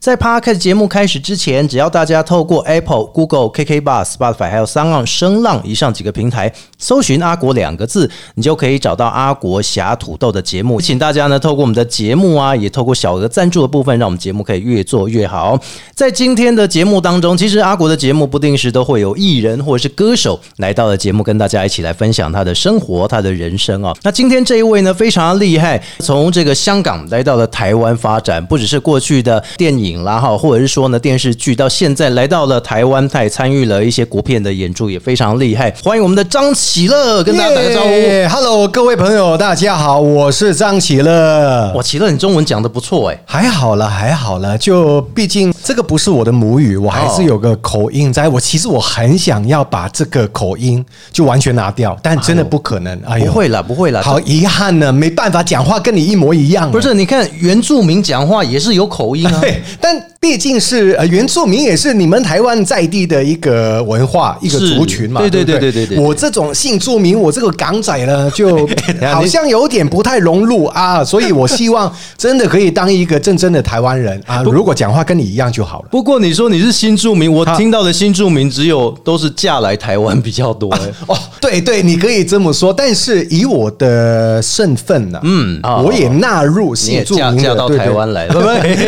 在 Podcast 节目开始之前，只要大家透过 Apple、Google、KK Bus、Spotify 还有三浪声浪以上几个平台搜寻“阿国”两个字，你就可以找到阿国侠土豆的节目。请大家呢透过我们的节目啊，也透过小额赞助的部分，让我们节目可以越做越好。在今天的节目当中，其实阿国的节目不定时都会有艺人或者是歌手来到了节目，跟大家一起来分享他的生活、他的人生啊。那今天这一位呢，非常厉害，从这个香港来到了台湾发展，不只是过去的电影啦哈，或者是说呢电视剧，到现在来到了台湾，他也参与了一些国片的演出，也非常厉害。欢迎我们的张启乐，跟大家打个招呼。耶 Hello，各位朋友，大家好，我是张启乐。哇，启乐，你中文讲的不错哎。还好了，还好了，就毕竟这个不是我的母语，我还是有个口音在。我其实我很想要把这个口音就完全拿掉，但真的不可能。哎呦，不会了，不会了。好遗憾呢，没办法，讲话跟你一模一样。不是，你看原住民讲话也是有口音啊。对，但毕竟是呃原住民，也是你们台湾在地的一个文化，一个族群嘛。对对对对对对对我这种姓住民，我这个港仔呢，就好像有点不太融入啊，所以我希望真的可以当一个真正的台湾人啊。如果讲话跟你一样就好了。不过你说你是新住民，我听到的新住民只有都是嫁来台湾比较多、欸。哦，对对，你可以这么说，但是以我的身份呢、嗯哦我也纳入新住民的嫁嫁到台湾来了，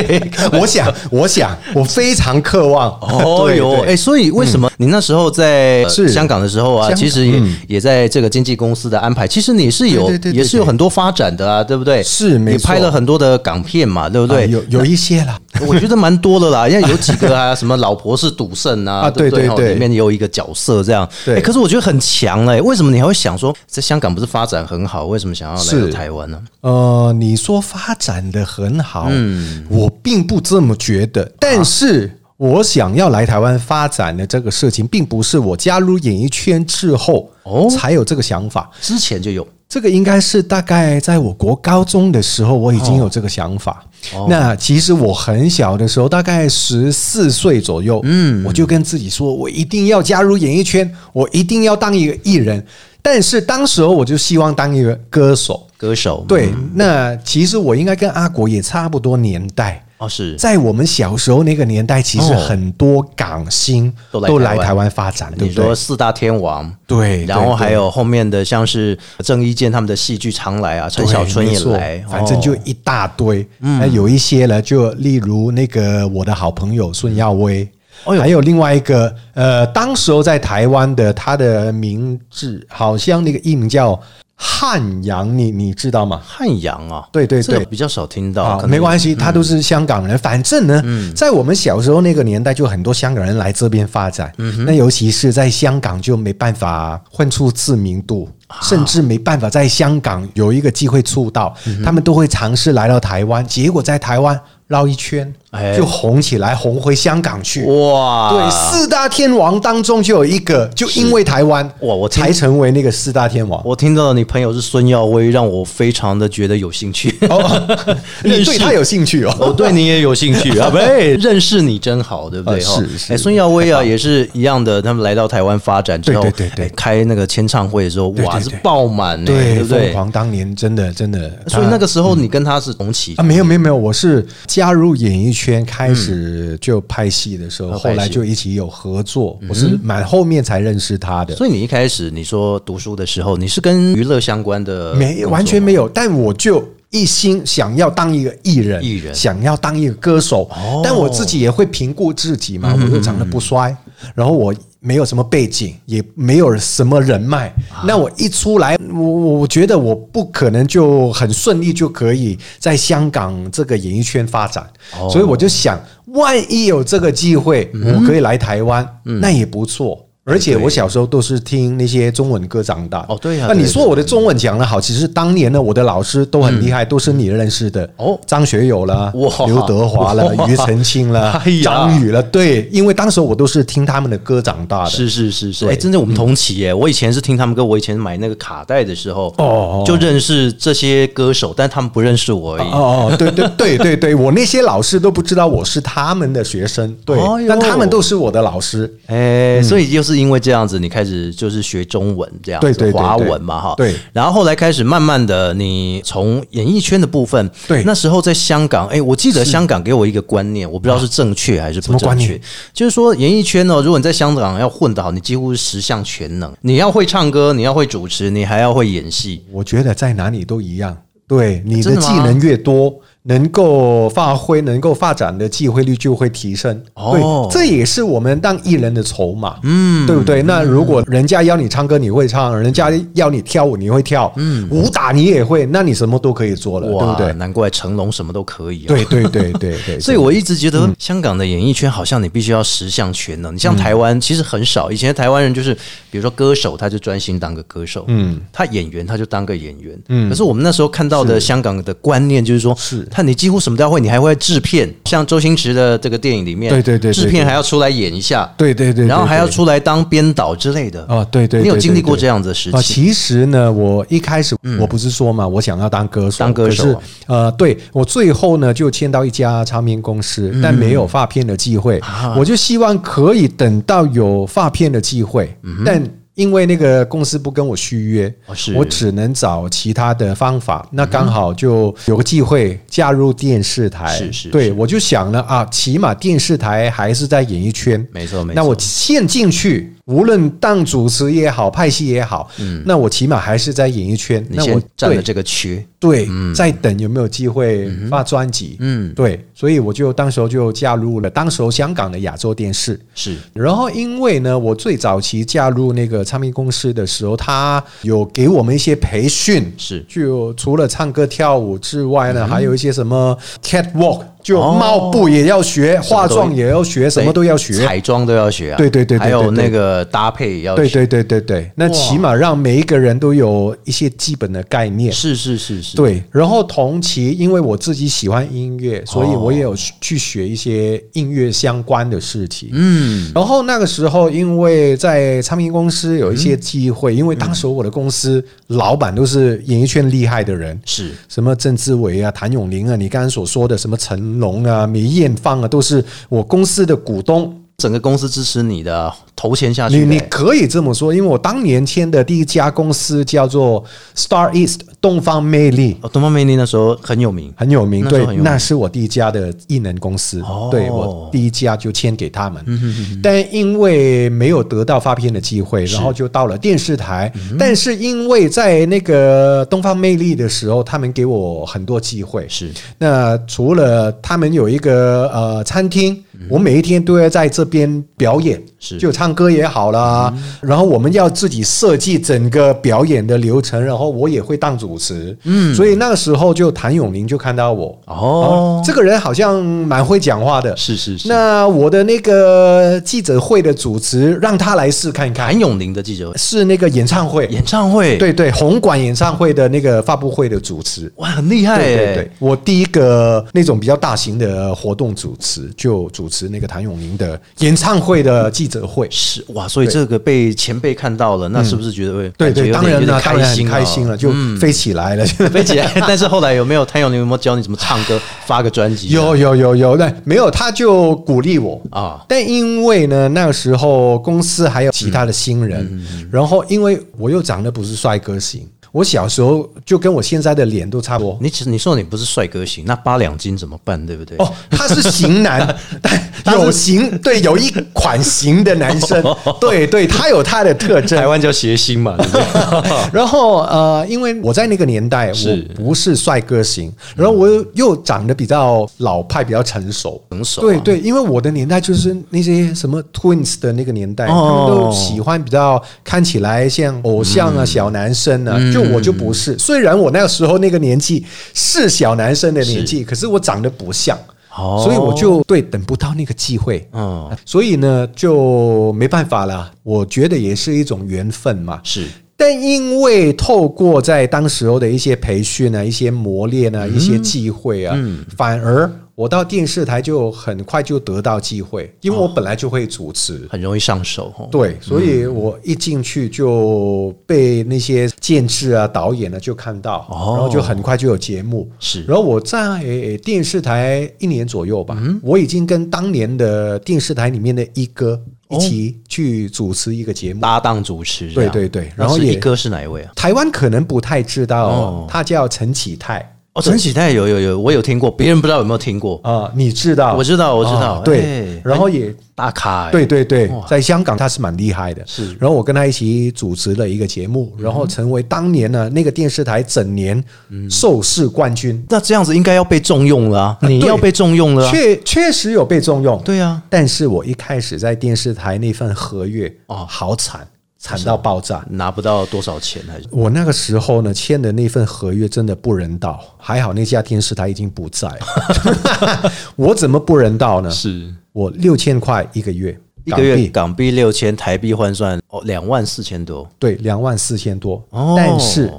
我想，我 想，我非常渴望。哦哟，哎，所以为什么你那时候在呃香港的时候啊，其实也嗯也在这个经纪公司的安排，其实你是有也是有很多发展的啊，对不对？是没错拍了很多的港片嘛，对不对？啊有有一些啦，我觉得蛮多的啦，因为有几个啊，什么老婆是赌圣啊，啊对对？哦对里面也有一个角色这样。对哎可是我觉得很强哎，为什么你还会想说，在香港不是发展很好，为什么想要来到台湾呢？呃，你说发展的很好，嗯，我并不这么觉得，但是。我想要来台湾发展的这个事情，并不是我加入演艺圈之后哦才有这个想法。之前就有这个应该是大概在我国高中的时候，我已经有这个想法。哦那其实我很小的时候，大概十四岁左右，嗯，我就跟自己说，我一定要加入演艺圈，我一定要当一个艺人。但是当时候我就希望当一个歌手。歌手，对，那其实我应该跟阿国也差不多年代。哦是。在我们小时候那个年代，其实哦。很多港星都来都来台湾发展，对你不对？说四大天王，对，然后还有后面的像是郑伊健他们的戏剧常来啊，陈小春也来，反正就哦一大堆。那有一些呢，就例如那个我的好朋友孙耀威。还有另外一个，呃，当时候在台湾的，他的名字好像那个艺名叫汉阳，你你知道吗？汉阳啊，对对对比较少听到，啊没关系，他都是香港人。反正呢，在我们小时候那个年代，就很多香港人来这边发展。那尤其是在香港，就没办法混出知名度，甚至没办法在香港有一个机会出道。他们都会尝试来到台湾，结果在台湾绕一圈哎就红起来，红回香港去。哇，对，四大天王当中就有一个，就因为台湾哇我才成为那个四大天王。我听到你朋友是孙耀威，让我非常的觉得有兴趣。哦，你对他有兴趣哦？我对你也有兴趣 啊，不对，认识你真好，对不对？是是哎，孙耀威啊，也是一样的，他们来到台湾发展之后，对对对开那个签唱会的时候，哇，是爆满呢，对，对不对凤？凰当年真的真的，所以那个时候你跟他是同期啊，没有没有没有，我是加入演艺圈开始就拍戏的时候，哦后来就一起有合作，我是蛮后面才认识他的。所以你一开始你说读书的时候，你是跟娱乐相关的，没完全没有，但我就一心想要当一个艺人，艺人。想要当一个歌手，哦。但我自己也会评估自己嘛，我又长得不帅，然后我没有什么背景，也没有什么人脉，啊。那我一出来，我我觉得我不可能就很顺利就可以在香港这个演艺圈发展，所以我就想，万一有这个机会，我可以来台湾，那也不错。而且我小时候都是听那些中文歌长大。哦对呀那你说我的中文讲得好，其实当年呢，我的老师都很厉害，都是你认识的哦张学友啦哇，刘德华啦，庾澄庆啦 哎，张宇了。对，因为当时我都是听他们的歌长大的。是是是是，哎，真的我们同期耶！我以前是听他们歌，我以前买那个卡带的时候，哦就认识这些歌手，但他们不认识我而已。哦哦，对对对对对，我那些老师都不知道我是他们的学生，对但他们都是我的老师。哎、所以就是因为这样子，你开始就是学中文这样子，对对对华文嘛哈。对。然后后来开始慢慢的，你从演艺圈的部分，对。那时候在香港，哎、我记得香港给我一个观念，我不知道是正确还是不正确。就是说演艺圈哦，如果你在香港要混得好，你几乎是十项全能，你要会唱歌，你要会主持，你还要会演戏。我觉得在哪里都一样，对你的技能越多，能够发挥、能够发展的机会率就会提升。哦对，这也是我们当艺人的筹码，嗯，对不对？那如果人家要你唱歌，你会唱；人家要你跳舞，你会跳，嗯，武打你也会，那你什么都可以做了，对哇，不对？难怪成龙什么都可以、啊。对对对对对，所以我一直觉得香港的演艺圈好像你必须要十项全能。你像台湾其实很少，以前台湾人就是比如说歌手，他就专心当个歌手，嗯，他演员他就当个演员，嗯。可是我们那时候看到的香港的观念就是说，是他你几乎什么都要会，你还会制片，像周星驰的这个电影里面，对对对对制片还要出来演一下，对对对对然后还要出来当编导之类的。哦，对对，你有对经历过这样子的时期？其实呢，我一开始我不是说嘛，我想要当歌手，当歌手。呃，对我最后呢就签到一家唱片公司，但没有发片的机会，我就希望可以等到有发片的机会，但。因为那个公司不跟我续约，哦我只能找其他的方法。那刚好就有个机会加入电视台，是是对我就想了啊，起码电视台还是在演艺圈，没错没错。那我陷进去，无论当主持也好，派戏也好，那我起码还是在演艺圈。那我先占了这个区，对，在等有没有机会发专辑。嗯，对，所以我就当时候就加入了当时候香港的亚洲电视。是然后，因为呢，我最早期加入那个唱片公司的时候，他有给我们一些培训，是就除了唱歌跳舞之外呢，还有一些什么 catwalk，就哦帽步也要学，化妆也要学，什么都要学。彩妆都要学啊，对对对对还有那个搭配也要学，对对对对对，那起码让每一个人都有一些基本的概念。是是是是，对，然后同期，因为我自己喜欢音乐，所以哦我也有去学一些音乐相关的事情。嗯，然后那个时候，因为在唱片公司有一些机会，因为当时我的公司老板都是演艺圈厉害的人，是。什么郑志伟啊、谭咏麟啊，你刚刚所说的什么龙啊、梅艳芳啊，都是我公司的股东。整个公司支持你的啊，投钱下去你，你可以这么说，因为我当年签的第一家公司叫做 Star East 东方魅力。哦，东方魅力那时候很有名，很有名，对那是我第一家的艺能公司，哦。对我第一家就签给他们，但因为没有得到发片的机会，然后就到了电视台，但是因为在那个东方魅力的时候，他们给我很多机会，是。那除了他们有一个呃餐厅，我每一天都要在这边表演，是。就唱歌也好啦，然后我们要自己设计整个表演的流程，然后我也会当主持，嗯，所以那个时候就谭咏麟就看到我，哦，这个人好像蛮会讲话的，是是是，那我的那个记者会的主持让他来试看看。谭，咏麟的记者会。是那个演唱会，演唱会，，对对，红馆演唱会的那个发布会的主持。哇，很厉害对对，，我第一个那种比较大型的活动主持，就主持那个谭咏麟的演唱会的记者会。是哇，所以这个被前辈看到了，那是不是觉得会对对，当然了，开心开心了，就飞起来了。飞起来。但是后来有没有谭咏麟有没有教你怎么唱歌，发个专辑？有有有有，那没有他就鼓励我啊但因为呢，那个时候公司还有其他的新人，然后因为我又长得不是帅哥型，我小时候就跟我现在的脸都差不多。你其实你说你不是帅哥型，那八两斤怎么办？对不对？哦，他是型男，但有型，对，有一款型的男生，对对，他有他的特征台。湾叫谐星嘛，对不对？然后呃，因为我在那个年代，我不是帅哥型，然后我又又长得比较老派，比较成熟。成熟啊对对，因为我的年代就是那些什么 Twins 的那个年代，哦他们都喜欢比较看起来像偶像啊、小男生啊，就我就不是。虽然我那个时候那个年纪是小男生的年纪，可是我长得不像。哦所以我就对等不到那个机会。嗯，所以呢，就没办法了。我觉得也是一种缘分嘛。是但因为透过在当时候的一些培训啊、一些磨练啊、一些机会啊，反而我到电视台就很快就得到机会，因为我本来就会主持。很容易上手哦。对，所以我一进去就被那些监制啊、导演呢就看到，哦然后就很快就有节目。是然后我在呃电视台一年左右吧，我已经跟当年的电视台里面的一哥一起去主持一个节目。搭档主持对对对，然后然后也一哥是哪一位啊？台湾可能不太知道，哦他叫陈启泰哦，陈启泰有有有，我有听过，别人不知道有没有听过。啊、你知道？我知道，我知道，啊对哎，然后也大咖，哎对，对对，在香港他是蛮厉害的。是然后我跟他一起主持了一个节目，然后成为当年呢那个电视台整年收视冠军，那这样子应该要被重用了啊！你对要被重用了啊，确确实有被重用。对啊，但是我一开始在电视台那份合约哦好惨，惨到爆炸。拿不到多少钱还是我那个时候呢签的那份合约真的不人道，还好那家电视台已经不在了。我怎么不人道呢？是我六千块一个月，一个月港币港币六千，台币换算哦两万四千多。对两万四千多。哦但是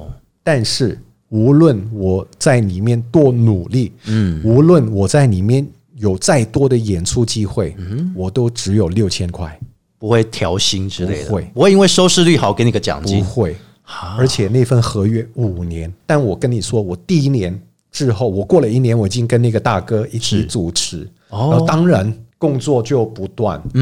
但是无论我在里面多努力，嗯，无论我在里面有再多的演出机会，嗯，我都只有六千块，不会调薪之类的，不会。不会因为收视率好给你个奖金。不金。会。而且那份合约五年，但我跟你说，我第一年之后，我过了一年，我已经跟那个大哥一起主持，哦。然后当然工作就不断，嗯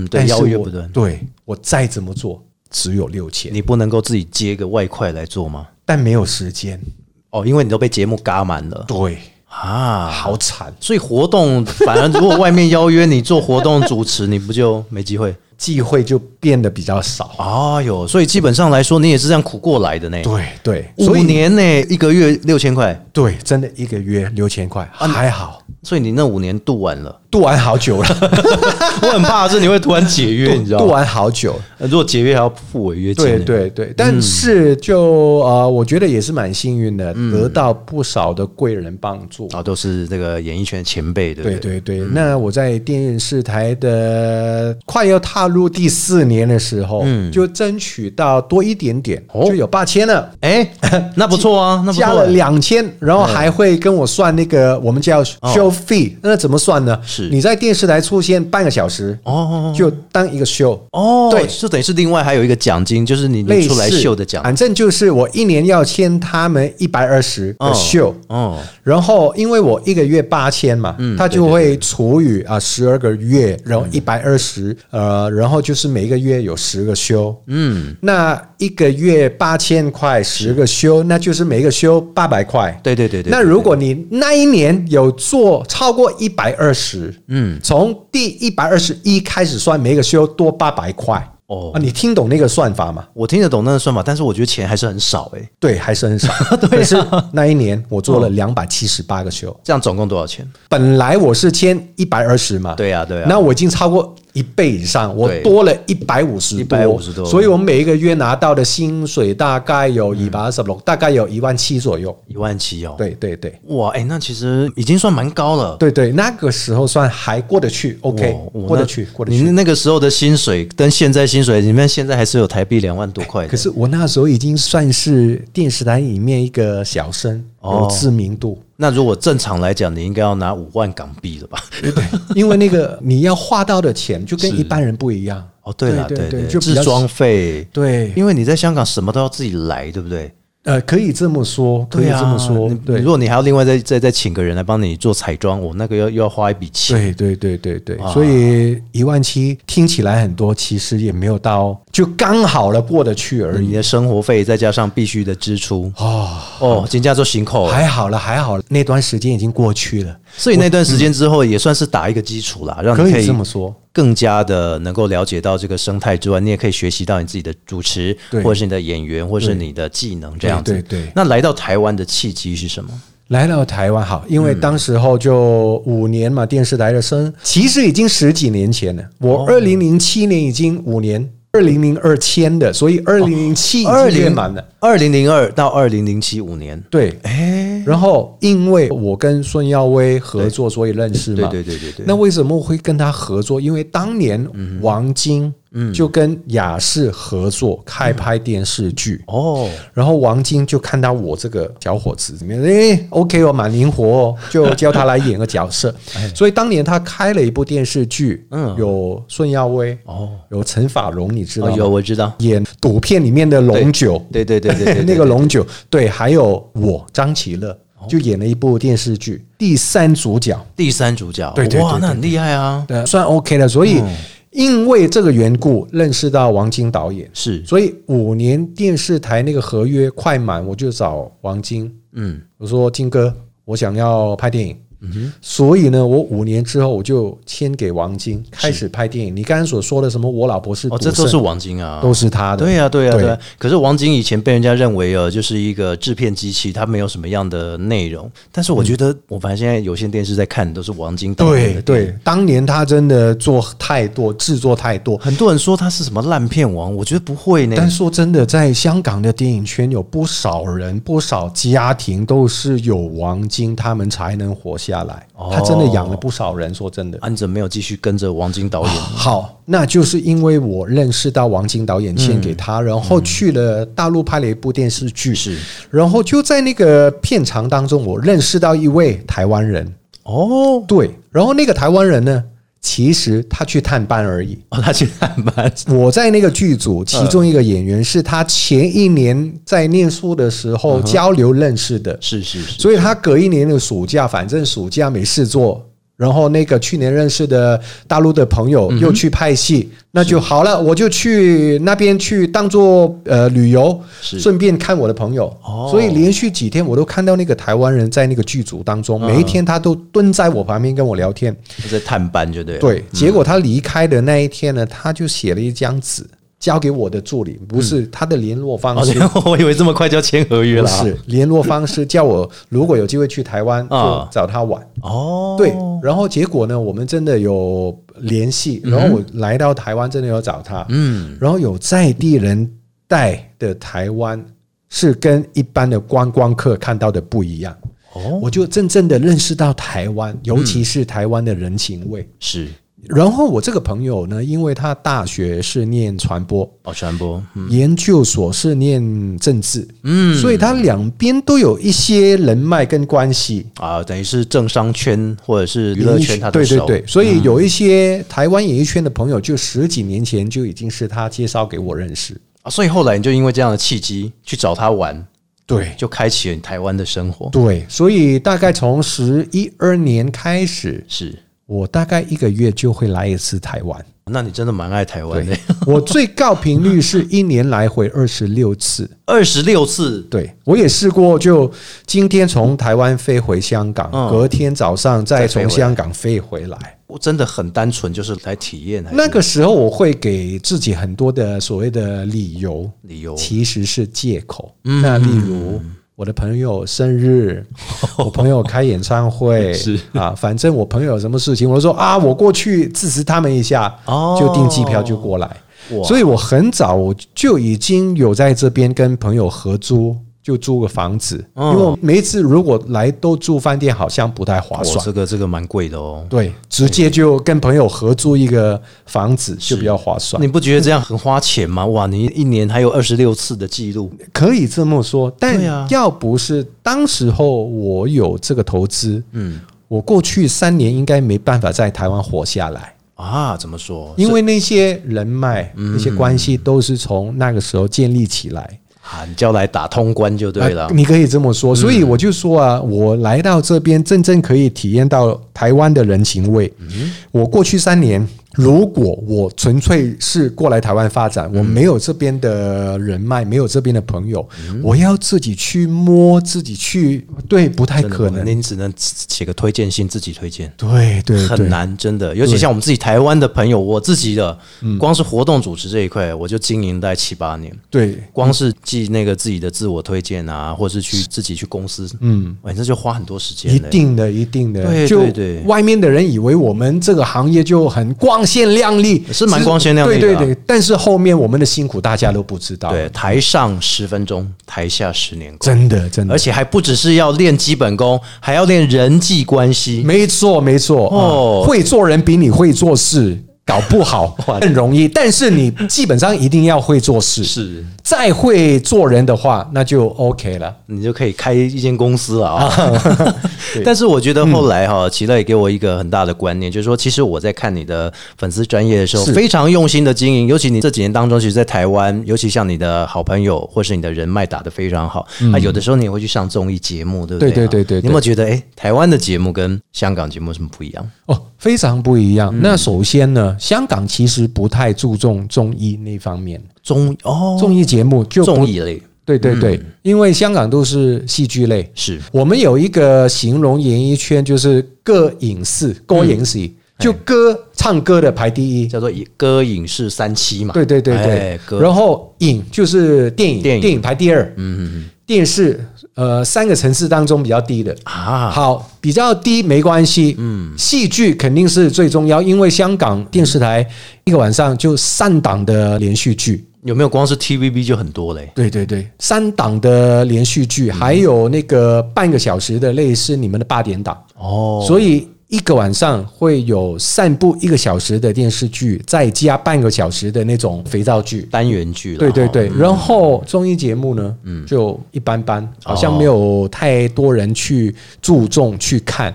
嗯嗯，对，邀约不断，对我再怎么做，只有六千，你不能够自己接个外快来做吗？但没有时间，哦，因为你都被节目嘎满了。对，啊，好惨，所以活动反而如果外面邀约你做活动主持，你不就没机会？忌讳就变得比较少。哎呦，所以基本上来说，你也是这样苦过来的呢。对对，五年呢，一个月六千块，对，真的一个月六千块，还好，所以你那五年度完了。度完好久了，我很怕的是你会突然解约，你知道吗？度完好久。呃如果解约还要付违约金。对，对对，但是就呃，我觉得也是蛮幸运的，得到不少的贵人帮助。啊，都是这个演艺圈前辈，对不对对？对对，那我在电视台的快要踏入第四年的时候，嗯。就争取到多一点点，哦。就有八千了。哎，那不错啊，那不错。加了两千，然后还会跟我算那个我们叫 show fee，、那怎么算呢？哦是。你在电视台出现半个小时，哦。就当一个 show，哦，对。就等于是另外还有一个奖金，就是你类似。你出来秀的奖。反正就是我一年要签他们一百二十个哦 show，、哦，然后因为我一个月八千嘛，嗯他就会除以啊十二个月，然后一百二十，呃，然后就是每一个月有十个休，嗯，那一个月八千块，十个休，那就是每个休八百块。对对对对。那如果你那一年有做超过一百二十，嗯，从第一百二十一开始算，每个休多八百块。哦啊，你听懂那个算法吗？我听得懂那个算法，但是我觉得钱还是很少哎。对，还是很少。啊可是那一年我做了两百七十八个休，这样总共多少钱？本来我是签一百二十嘛，对呀对呀那我已经超过一倍以上，我多了一百五十150多所以我每一个月拿到的薪水大概有一百二十六，大概有一万七左右。一万七哦。，对对对哇，哎，那其实已经算蛮高了。对对，那个时候算还过得去，OK，过得去，过得你去。那个时候的薪水跟现在薪水，你们现在还是有台币两万多块的。可是我那时候已经算是电视台里面一个小生，哦有知名度。那如果正常来讲，你应该要拿五万港币了吧？因为那个你要花到的钱就跟一般人不一样。哦，对了，对对对就制装费，对，因为你在香港什么都要自己来，对不对？呃，可以这么说，可以这么说你，对如。果你还要另外再再再请个人来帮你做彩妆，我那个要又要花一笔钱。对对对对对，啊所以一万七听起来很多，其实也没有到，就刚好了过得去而已。你的生活费再加上必须的支出，哦，哦，金价做行口，还好了，还好了，那段时间已经过去了，所以那段时间之后也算是打一个基础啦，让你可以这么说。更加的能够了解到这个生态之外，你也可以学习到你自己的主持，或者是你的演员，或者是你的技能这样子。对对对那来到台湾的契机是什么？来到台湾好，因为当时候就五年嘛，电视台的生，其实已经十几年前了。我二零零七年已经五年，二零零二签的，所以二零零七已经二年满了。二零零二到二零零七五年，对，哎，然后因为我跟孙耀威合作，所以认识对嘛。对对对对，那为什么会跟他合作？因为当年王晶就跟亚视合作开拍电视剧，哦，然后王晶就看到我这个小伙子里面，诶 o k 哦，蛮灵活哦，就叫他来演个角色。所以当年他开了一部电视剧，嗯。有孙耀威，哦，有陈法蓉，你知道哦？有我知道，演赌片里面的龙九，对对对对 对，那个龙九，对，还有我张启乐。就演了一部电视剧，第三主角，第三主角，对对对哇，对那很厉害啊，对，算 OK 了。所以因为这个缘故，认识到王晶导演，是，所以五年电视台那个合约快满，我就找王晶，嗯，我说晶哥，我想要拍电影。所以呢，我五年之后我就签给王晶，开始拍电影。你刚刚所说的什么，我老婆是哦，这都是王晶啊，都是他的，对呀、对呀、对对、啊。可是王晶以前被人家认为呃，就是一个制片机器，他没有什么样的内容。但是我觉得，我反正现在有线电视在看都是王晶导演对的电影对，当年他真的做太多，制作太多。很多人说他是什么烂片王，我觉得不会呢。但说真的，在香港的电影圈，有不少人、不少家庭都是有王晶，他们才能活下来。哦他真的养了不少人。说真的，安哲没有继续跟着王晶导演，好，那就是因为我认识到王晶导演献给他，然后去了大陆拍了一部电视剧，是然后就在那个片场当中，我认识到一位台湾人。哦，对，然后那个台湾人呢，其实他去探班而已。哦，他去探班，我在那个剧组，其中一个演员是他前一年在念书的时候交流认识的，是是是，所以他隔一年的暑假，反正暑假没事做。然后那个去年认识的大陆的朋友又去拍戏，那就好了，我就去那边去当做呃旅游，是顺便看我的朋友。哦所以连续几天我都看到那个台湾人在那个剧组当中，每一天他都蹲在我旁边跟我聊天。他在探班就对了。对，结果他离开的那一天呢，他就写了一张纸交给我的助理，不是他的联络方哦，式，我以为这么快就要签合约了。啊。不是联络方式，叫我如果有机会去台湾就啊找他玩。哦，对，然后结果呢，我们真的有联系，然后我来到台湾，真的有找他，嗯，然后有在地人带的台湾是跟一般的观光客看到的不一样。哦，我就真正的认识到台湾，尤其是台湾的人情味。是然后我这个朋友呢，因为他大学是念传播，哦，传播，嗯。研究所是念政治，嗯。所以他两边都有一些人脉跟关系。啊，等于是政商圈或者是娱乐圈，他对对对，所以有一些台湾演艺圈的朋友，就十几年前就已经是他介绍给我认识。啊，所以后来你就因为这样的契机去找他玩，对。就开启了你台湾的生活。对，所以大概从十一二年开始，是，我大概一个月就会来一次台湾。那你真的蛮爱台湾的，我最高频率是一年来回二十六次。二十六次对我也试过，就今天从台湾飞回香港，嗯隔天早上再从香港飞回来。我真的很单纯，就是来体验那个时候我会给自己很多的所谓的理由，理由其实是借口。嗯那例如我的朋友生日，我朋友开演唱会，是。啊，反正我朋友有什么事情，我就说啊，我过去支持他们一下，哦。就订机票就过来。所以我很早我就已经有在这边跟朋友合租，就租个房子，嗯因为我每一次如果来都住饭店，好像不太划哇，算。这个这个蛮贵的哦。对，直接就跟朋友合租一个房子就比较划算。你不觉得这样很花钱吗？哇，你一年还有二十六次的记录，可以这么说，但要不是当时候我有这个投资，嗯我过去三年应该没办法在台湾活下来，啊，怎么说？因为那些人脉、嗯那些关系都是从那个时候建立起来。啊，你叫来打通关就对了。啊你可以这么说，所以我就说啊，我来到这边真正可以体验到台湾的人情味。我过去三年，如果我纯粹是过来台湾发展，我没有这边的人脉，没有这边的朋友，我要自己去摸，自己去，对，不太可能。您只能写个推荐信，自己推荐。对对对，很难，真的，尤其像我们自己台湾的朋友，我自己的，光是活动主持这一块，我就经营大概七八年，对，光是记那个自己的自我推荐啊，或是去自己去公司，嗯，反正就花很多时间一。定的，一定的。对对对。外面的人以为我们这个行业就很光鲜亮丽，是蛮光鲜亮丽的啊对对对，但是后面我们的辛苦大家都不知道。对，，台上十分钟，台下十年功，真的真的而。且还不只是要练基本功，还要练人际关系。没错，没错。哦哦，会做人比你会做事搞不好 更容易，但是你基本上一定要会做事。是，再会做人的话，那就 OK 了。你就可以开一间公司了啊。但是我觉得后来哈，齐乐也给我一个很大的观念，就是说，其实我在看你的粉丝专业的时候，非常用心的经营。尤其你这几年当中，其实，在台湾，尤其像你的好朋友或是你的人脉打得非常好啊，有的时候你也会去上综艺节目，对不对？嗯对对对对你有没有觉得，哎，台湾的节目跟香港节目有什么不一样？哦，非常不一样。嗯。那首先呢，香港其实不太注重综艺那方面，综哦，综艺节目就不综艺类。对对对，因为香港都是戏剧类。是。我们有一个形容演艺圈就是歌影视，歌影视、嗯就歌唱歌的排第一。叫做歌影视三期嘛。对对对哎对，歌。然后影就是电影，电影排第二，嗯嗯嗯。电视呃三个城市当中比较低的。啊，好，比较低没关系，嗯，戏剧肯定是最重要，因为香港电视台一个晚上就三档的连续剧，有没有光是 TVB 就很多嘞？对对对，三档的连续剧，还有那个半个小时的类似你们的八点档，哦，所以一个晚上会有散步一个小时的电视剧，再加半个小时的那种肥皂剧。单元剧对对对，然后综艺节目呢，嗯就一般般，好像没有太多人去注重去看。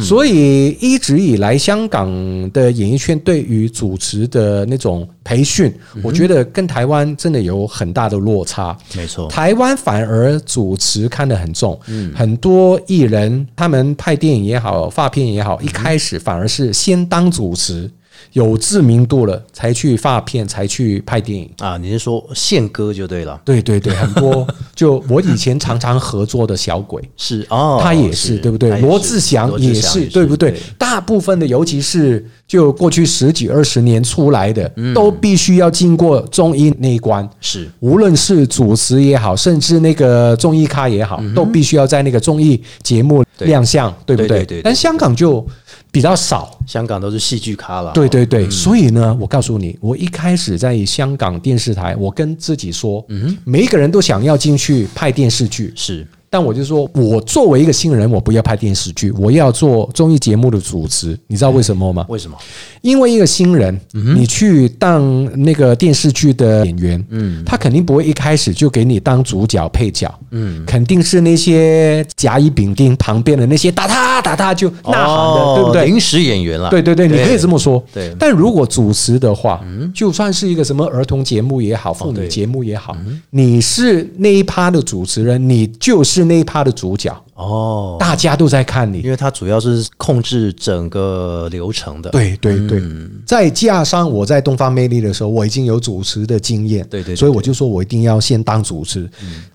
所以一直以来，香港的演艺圈对于主持的那种培训，我觉得跟台湾真的有很大的落差。没错，台湾反而主持看得很重，很多艺人他们拍电影也好，发片也好，一开始反而是先当主持，有知名度了才去发片，才去拍电影。啊，你是说宪哥就对了，对对对，很多。就我以前常常合作的小鬼，是哦，他也是对不对？罗志祥也是对不对？大部分的，尤其是就过去十几二十年出来的，嗯。都必须要经过综艺那一关。是。无论是主持也好，甚至那个综艺咖也好，都必须要在那个综艺节目对亮相，对不对？但香港就比较少，香港都是戏剧咖了，对对对。所以呢，我告诉你，我一开始在香港电视台，我跟自己说，嗯每一个人都想要进去拍电视剧，是但我就说，我作为一个新人，我不要拍电视剧，我要做综艺节目的主持。你知道为什么吗？为什么？因为一个新人，你去当那个电视剧的演员，嗯，他肯定不会一开始就给你当主角配角，嗯，肯定是那些甲乙丙丁旁边的那些打他打他就呐喊的，哦对不对？临时演员了，对对对，你可以这么说。对嗯但如果主持的话，就算是一个什么儿童节目也好，妇女节目也好，你是那一趴的主持人，你就是那一趴的主角，哦，大家都在看你因。为他主要是控制整个流程的，对对对，嗯再加上我在东方魅力的时候，我已经有主持的经验，对对对所以我就说我一定要先当主持，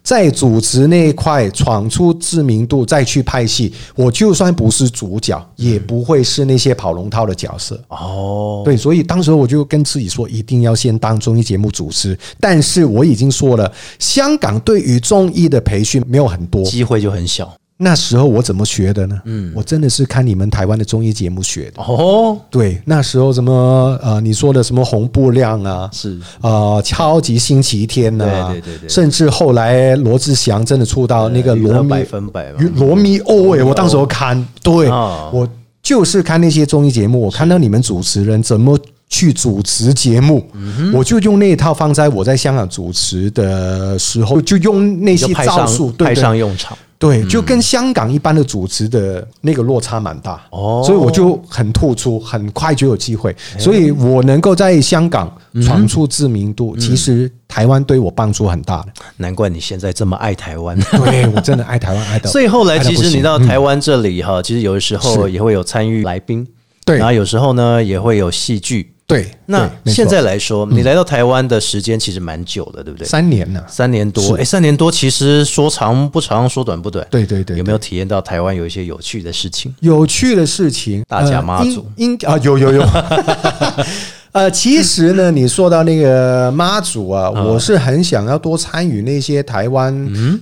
在主持那一块闯出知名度，再去拍戏。我就算不是主角，也不会是那些跑龙套的角色。哦，对，所以当时我就跟自己说，一定要先当综艺节目主持。但是我已经说了，香港对于综艺的培训没有很多。机会就很小那时候我怎么学的呢？嗯，我真的是看你们台湾的综艺节目学的。哦，对，那时候什么呃，你说的什么红布亮啊，是。呃，超级星期天呐、对对对对。甚至后来罗志祥真的出道那个罗密百分百，罗密欧诶，我当时候看，对哦我就是看那些综艺节目，我看到你们主持人怎么。去主持节目，嗯我就用那一套放在我在香港主持的时候，就用那些招数，对派对上用场。对，就跟香港一般的主持的那个落差蛮大，哦。所以我就很突出，很快就有机会，所以我能够在香港闯出知名度，其实台湾对我帮助很大的。难怪你现在这么爱台湾。对我真的爱台湾爱到，所以后来其实你到台湾这里哈，其实有的时候也会有参与来宾，对。然后有时候呢也会有戏剧。对，那现在来说，你来到台湾的时间其实蛮久的，对不对？三年了，三年多，是哎，三年多其实说长不长，说短不短。对对对，有没有体验到台湾有一些有趣的事情？有趣的事情？大甲妈祖呃应应啊，有有有。呃，其实呢，你说到那个妈祖啊，我是很想要多参与那些台湾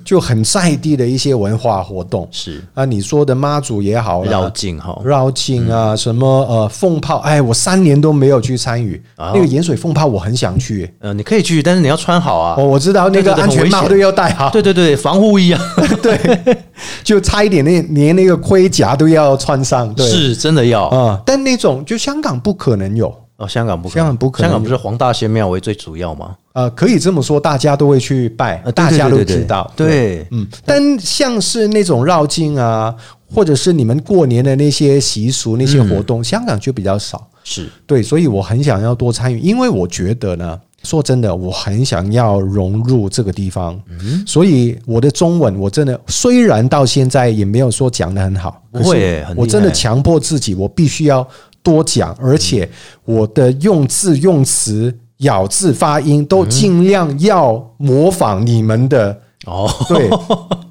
就很在地的一些文化活动。是。啊，你说的妈祖也好啦，绕境哈，绕境啊，什么呃凤炮，哎，我三年都没有去参与。哦。那个盐水凤炮，我很想去。嗯，你可以去，但是你要穿好啊。哦，。我知道那个安全帽都要戴好，对对对，防护衣啊，对，就差一点那连那个盔甲都要穿上，对，是真的要。啊、但那种就香港不可能有，哦。香港不可能，香港不可能。香港不是黄大仙庙为最主要吗？呃，可以这么说，大家都会去拜，呃大家都对。对对知道，对，嗯，但像是那种绕境啊，或者是你们过年的那些习俗、那些活动，香港就比较少。是。对，所以我很想要多参与，因为我觉得呢，说真的，我很想要融入这个地方。嗯。所以我的中文我真的虽然到现在也没有说讲的很好，不会我真的强迫自己，我必须要多讲，而且我的用字用词。咬字发音都尽量要模仿你们的，哦，对，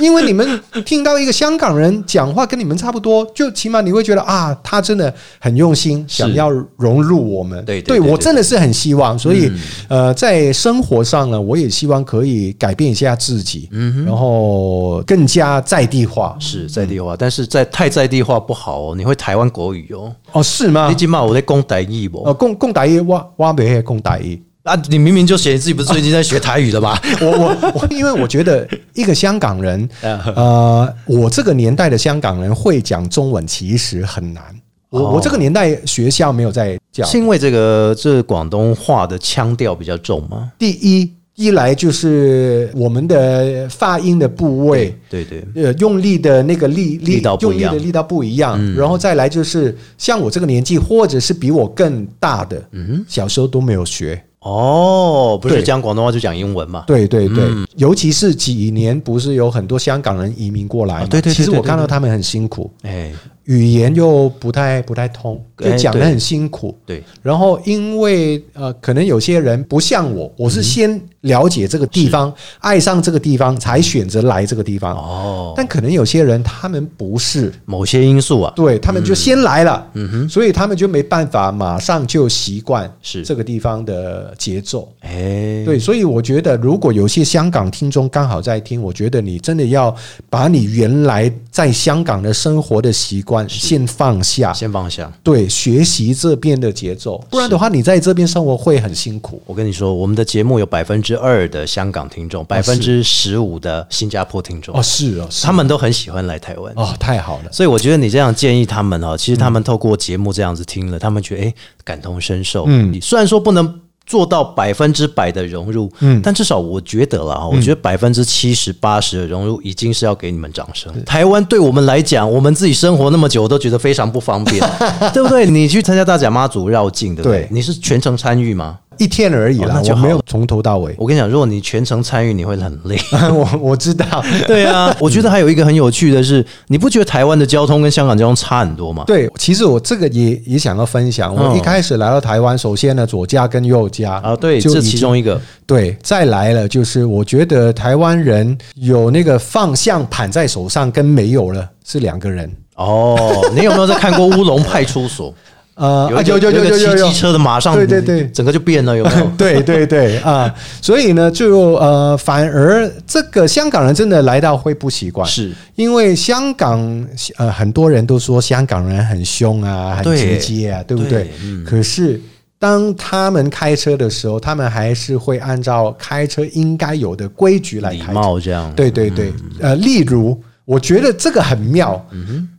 因为你们听到一个香港人讲话跟你们差不多，就起码你会觉得啊，他真的很用心，想要融入我们。对对对对我真的是很希望，所以、呃，在生活上呢，我也希望可以改变一下自己，然后更加在地化。是在地化，但是在太在地化不好哦，你会台湾国语哦。哦，是吗你？起码我在讲台语不？呃，共共打一挖挖没共打一。啊，你明明就写你自己不是最近在学台语的吧？我我我，因为我觉得一个香港人，嗯呃，我这个年代的香港人会讲中文其实很难。我、哦我这个年代学校没有在教。是因为这个这广东话的腔调比较重吗？第一，一来就是我们的发音的部位。对对，呃，用力的那个力力道不一样嗯用力的力道不一样，然后再来就是像我这个年纪，或者是比我更大的，嗯小时候都没有学，哦，不是对。讲广东话就讲英文嘛？对对对，嗯。尤其是几年不是有很多香港人移民过来嘛、啊对对对其实我对对对。看到他们很辛苦，哎，语言又不太不太通，就讲的很辛苦。对，然后因为呃，可能有些人不像我，我是先了解这个地方，爱上这个地方，才选择来这个地方。哦，但可能有些人他们不是，某些因素啊，对他们就先来了，嗯。哼，所以他们就没办法马上就习惯是。这个地方的节奏。哎，对，所以我觉得，如果有些香港听众刚好在听，我觉得你真的要把你原来在香港的生活的习惯先放下，先放下。对，学习这边的节奏，不然的话，你在这边生活会很辛苦。我跟你说，我们的节目有百分之二的香港听众，百分之十五的新加坡听众哦，，是哦，是他们都很喜欢来台湾。哦，太好了。所以我觉得你这样建议他们哈，其实他们透过节目这样子听了，他们觉得诶感同身受。嗯，虽然说不能做到百分之百的融入，嗯，但至少我觉得了哈，我觉得百分之七十八十的融入已经是要给你们掌声。台湾对我们来讲，我们自己生活那么久，我都觉得非常不方便，对不对？你去参加大甲妈祖绕境，对不对？对你是全程参与吗？一天而已啦，哦就我没有从头到尾。我跟你讲，如果你全程参与，你会很累。我 我知道，对啊，我觉得还有一个很有趣的是，你不觉得台湾的交通跟香港交通差很多吗？对，其实我这个也也想要分享。我嗯一开始来到台湾，首先呢，左家跟右家啊，对，这其中一个对，再来了，就是我觉得台湾人有那个方向盘在手上，跟没有了是两个人。哦。你有没有在看过《乌龙派出所》？呃，有啊有有有有有有骑机车的，马上对对对整个就变了，有没有？对对对啊，所以呢，就呃，反而这个香港人真的来到会不习惯，是因为香港呃很多人都说香港人很凶啊，很直接啊，对不对？对嗯可是当他们开车的时候，他们还是会按照开车应该有的规矩来礼。貌这样。对对对，呃，例如，我觉得这个很妙。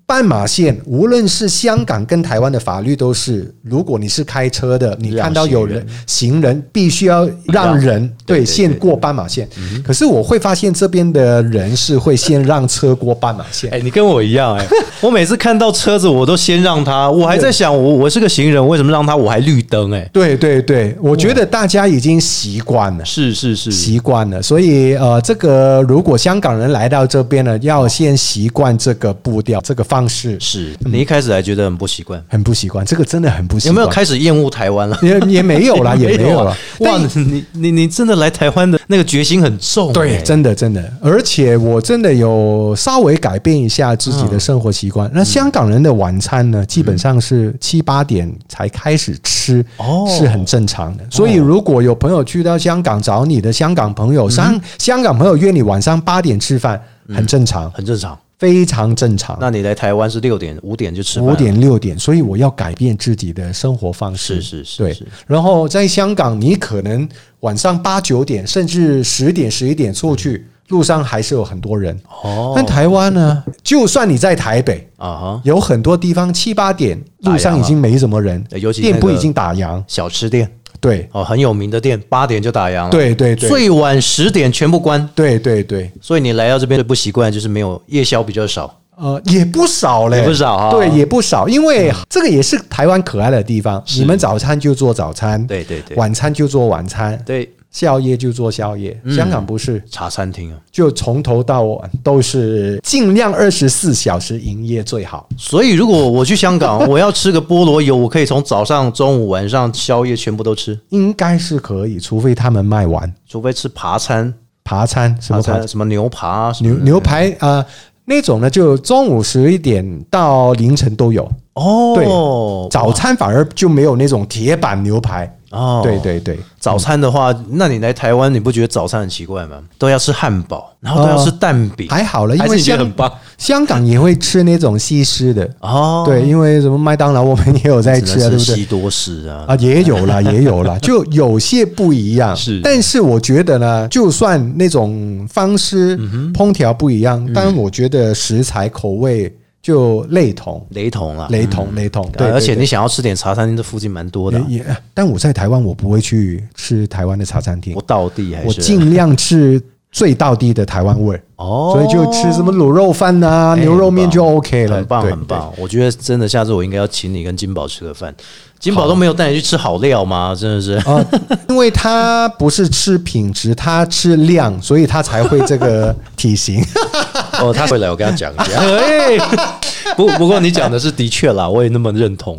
斑马线，无论是香港跟台湾的法律都是，如果你是开车的，你看到有人行行人必须要让人对先过斑马线。可是我会发现这边的人是会先让车过斑马线。哎、你跟我一样哎、我每次看到车子，我都先让他，我还在想，我我是个行人，为什么让他？我还绿灯哎、对对对，我觉得大家已经习惯了。是是是，习惯了，所以呃，这个如果香港人来到这边呢，要先习惯这个步调，这个方方式，是你一开始还觉得很不习惯，很不习惯。这个真的很不习惯。有没有开始厌恶台湾了？也 也没有啦，也没有了啊。哇，你你你真的来台湾的那个决心很重、对，欸真的真的，而且我真的有稍微改变一下自己的生活习惯。那香港人的晚餐呢，基本上是七八点才开始吃，哦是很正常的。所以如果有朋友去到香港找你的香港朋嗯友，香香港朋友约你晚上八点吃饭，很正常，很正常。非常正常。那你来台湾是六点五点就吃饭五点六点，所以我要改变自己的生活方式。是是是对。然后在香港，你可能晚上八九点，甚至十点、十一点出去，路上还是有很多人。哦但台湾呢，就算你在台北，啊哈，有很多地方七八点路上已经没什么人，尤其店铺已经打烊。小吃店对。哦，很有名的店，八点就打烊了，，对对对，最晚十点全部关。对对对，所以你来到这边最不习惯就是没有夜宵比较少，呃，也不少嘞，也不少哈。对，也不少，因为这个也是台湾可爱的地方。你们早餐就做早餐，对对对。晚餐就做晚餐，对，宵夜就做宵夜。嗯香港不是，茶餐厅啊。就从头到晚都是尽量二十四小时营业最好。所以如果我去香港，我要吃个菠萝油，我可以从早上、中午、晚上宵夜全部都吃，应该是可以，除非他们卖完除非吃扒餐、扒餐，什么扒餐什么牛扒啊牛牛排啊、呃那种呢，就中午十一点到凌晨都有。哦，对早餐反而就没有那种铁板牛排。哦，对对对，早餐的话，那你来台湾，你不觉得早餐很奇怪吗？都要吃汉堡，然后都要吃蛋饼，还好了，因为香港也会吃那种西式的。哦。对，因为什么麦当劳我们也有在吃啊，对不对？西多士啊，啊，也有啦，也有啦，就有些不一样。是但是我觉得呢，就算那种方式、嗯烹调不一样，但我觉得食材口味就类同，雷同啊，雷同，雷同。对，而且你想要吃点茶餐厅，这附近蛮多的啊，也也，但我在台湾，我不会去吃台湾的茶餐厅。不，到地还是？我尽量吃最到地的台湾味儿，哦，所以就吃什么卤肉饭呐、哎牛肉面就 OK 了，很棒对很棒。我觉得真的下次我应该要请你跟金宝吃个饭，金宝都没有带你去吃好料吗？真的是。啊，因为他不是吃品质，他吃量，所以他才会这个体型。哦，他回来，我跟他讲一下。哎，不不过你讲的是的确啦，我也那么认同。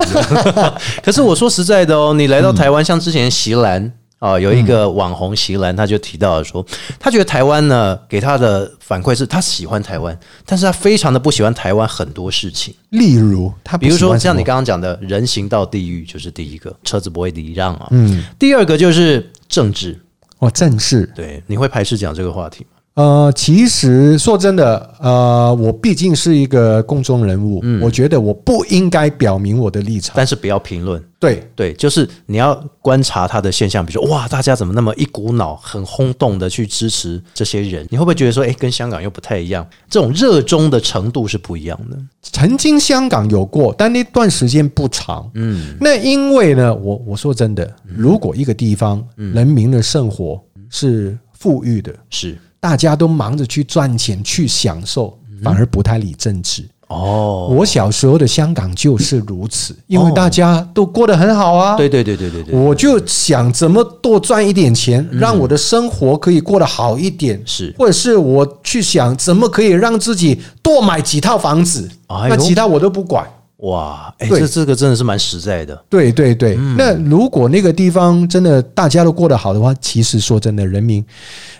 可是我说实在的哦，你来到台湾，像之前席兰。啊、有一个网红席兰，他就提到了说，他觉得台湾呢给他的反馈是他喜欢台湾，但是他非常的不喜欢台湾很多事情，例如，他比如说像你刚刚讲的人行道地狱，就是第一个，车子不会礼让啊。嗯，第二个就是政治，哦，政治。对，你会排斥讲这个话题吗？呃，其实说真的，呃，我毕竟是一个公众人物，我觉得我不应该表明我的立场。但是不要评论。对，对，就是你要观察他的现象，比如说哇，大家怎么那么一股脑、很轰动的去支持这些人？你会不会觉得说，哎，跟香港又不太一样？这种热衷的程度是不一样的。曾经香港有过，但那段时间不长。嗯，那因为呢，我我说真的，如果一个地方人民的生活是富裕的，是大家都忙着去赚钱、去享受，反而不太理政治。哦，我小时候的香港就是如此，因为大家都过得很好啊。对对对对对对，我就想怎么多赚一点钱，让我的生活可以过得好一点，是。或者是我去想怎么可以让自己多买几套房子，那其他我都不管。哇，哎，对这这个真的是蛮实在的。对对对，那如果那个地方真的大家都过得好的话，其实说真的，人民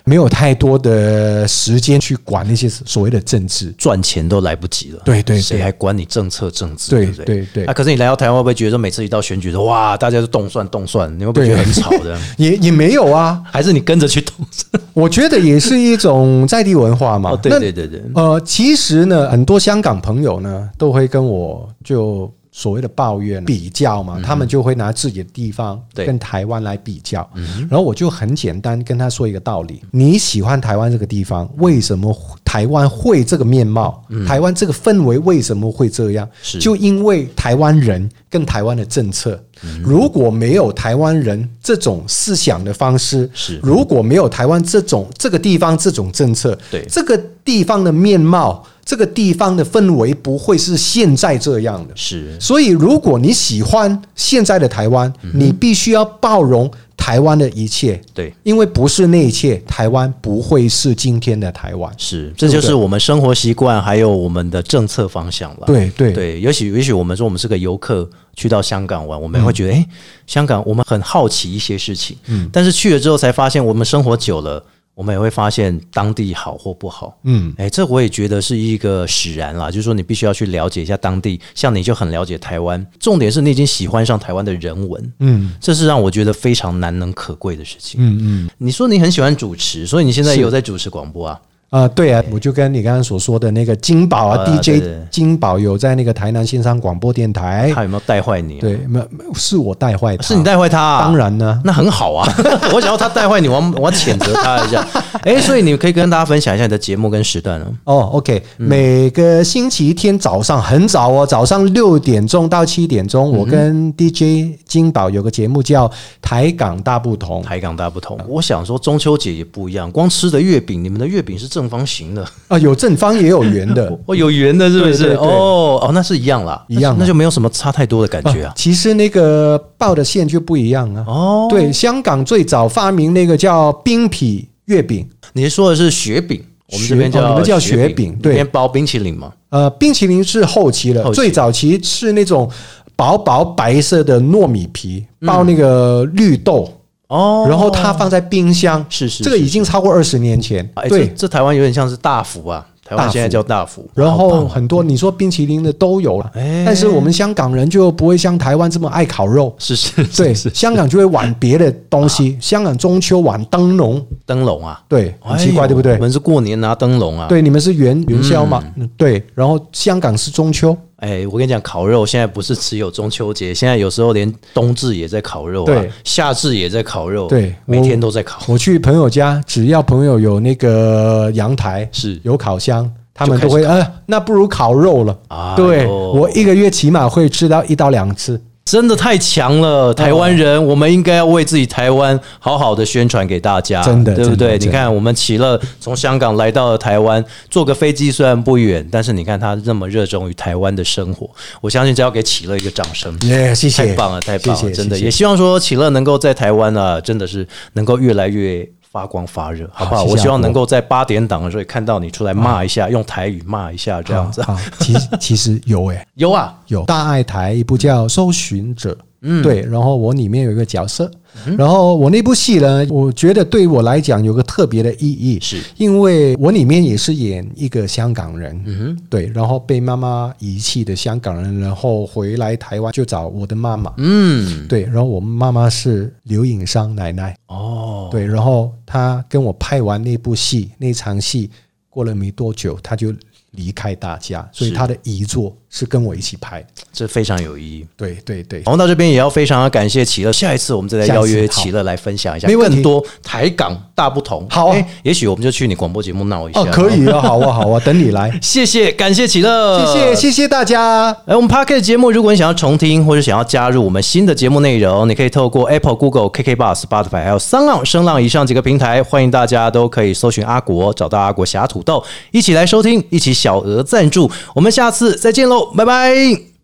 没有太多的时间去管那些所谓的政治。赚钱都来不及了，对对对谁还管你政策政治？对不对对对啊，可是你来到台湾，会不会觉得说每次一到选举的哇，大家都动算动算，你会不会觉得很吵的？也也没有啊，还是你跟着去动算？我觉得也是一种在地文化嘛。哦，对对对对，呃，其实呢，很多香港朋友呢都会跟我就所谓的抱怨比较嘛，他们就会拿自己的地方跟台湾来比较，然后我就很简单跟他说一个道理：你喜欢台湾这个地方，为什么台湾会这个面貌？台湾这个氛围为什么会这样？就因为台湾人跟台湾的政策。嗯如果没有台湾人这种思想的方式，是如果没有台湾这种这个地方这种政策，对这个地方的面貌，这个地方的氛围不会是现在这样的。是所以，如果你喜欢现在的台湾，你必须要包容台台湾的一切，对，因为不是那一切，台湾不会是今天的台湾。是，这就是我们生活习惯还有我们的政策方向了。对对。对，也许也许我们说我们是个游客去到香港玩，我们会觉得，哎、香港我们很好奇一些事情，嗯，但是去了之后才发现，我们生活久了，我们也会发现当地好或不好，嗯，哎，这我也觉得是一个使然啦，就是说你必须要去了解一下当地，像你就很了解台湾，重点是你已经喜欢上台湾的人文，嗯。这是让我觉得非常难能可贵的事情。嗯嗯。你说你很喜欢主持，所以你现在有在主持广播啊？啊、对啊，我就跟你刚刚所说的那个金宝啊、啊 DJ 金宝有在那个台南线上广播电台，他有没有带坏你、啊？，对，没有是我带坏他，是你带坏他、啊？当然呢。那很好啊，我想要他带坏你，我我要谴责他一下。哎、所以你可以跟大家分享一下你的节目跟时段哦。哦，OK，、每嗯个星期天早上很早哦，早上六点钟到七点钟，我跟 DJ 金宝有个节目叫《台港大不同》。台港大不同，我想说中秋节也不一样，光吃的月饼，你们的月饼是正方形的，啊，有正方也有圆的。哦，有圆的，是不是？对对对。哦哦，那是一样啦，一样啊。那就没有什么差太多的感觉啊。其实那个报的馅就不一样啊。哦，对，香港最早发明那个叫冰皮月饼，你说的是雪饼，我们这边叫你们叫雪饼。对。里面包冰淇淋嘛。呃，冰淇淋是后期了，最早期是那种薄薄白色的糯米皮嗯包那个绿豆，哦，然后它放在冰箱，是是这个已经超过二十年前，哎，对。这。这台湾有点像是大福啊，台现在叫大福，然后很多你说冰淇淋的都有了，哎。但是我们香港人就不会像台湾这么爱烤肉，是是对，香港就会玩别的东西，香港中秋玩灯笼，灯笼啊，对，很哎奇怪，呦对不对？我？们是过年拿灯笼啊。，对，你们是元元宵嘛？嗯。对，然后香港是中秋，哎，我跟你讲，烤肉现在不是只有中秋节，现在有时候连冬至也在烤肉啊对，夏至也在烤肉，对每天都在烤。我去朋友家，只要朋友有那个阳台是有烤箱，他们都会呃，那不如烤肉了。哎呦对我一个月起码会吃到一到两次。真的太强了，台湾人，我们应该要为自己台湾好好的宣传给大家，真的对不对？你看，我们齐乐从香港来到了台湾，坐个飞机虽然不远，但是你看他那么热衷于台湾的生活，我相信这要给齐乐一个掌声。耶，谢谢，太棒了，太棒了！真的，也希望说启乐能够在台湾啊，真的是能够越来越发光发热，好不好？我希望能够在八点档的时候看到你出来骂一下，用台语骂一下这样子。其实其实有诶、有啊，有。大爱台一部叫《搜寻者》，嗯，对，然后我里面有一个角色，然后我那部戏呢，我觉得对我来讲有个特别的意义，是。因为我里面也是演一个香港人，嗯哼，对，然后被妈妈遗弃的香港人，然后回来台湾就找我的妈妈，嗯，对，然后我妈妈是刘颖商奶奶，哦，对，然后她跟我拍完那部戏那场戏，过了没多久，她就离开大家，所以是。她的遗作是跟我一起拍。这非常有意义。对对对，然后到这边也要非常感谢齐乐，下一次我们再来邀约下一次好齐乐来分享一下更多台港大不同。好啊哎也许我们就去你广播节目闹一下。哦，可以啊，好啊，好啊，等你来，谢谢，感谢齐乐，谢谢谢谢大家。哎，我们 p a r k e t 节目，如果你想要重听或者想要加入我们新的节目内容，你可以透过 Apple、Google、KK Bus、Spotify 还有三浪、声浪以上几个平台，欢迎大家都可以搜寻阿国，找到阿国侠土豆，一起来收听，一起小额赞助。我们下次再见喽，拜拜。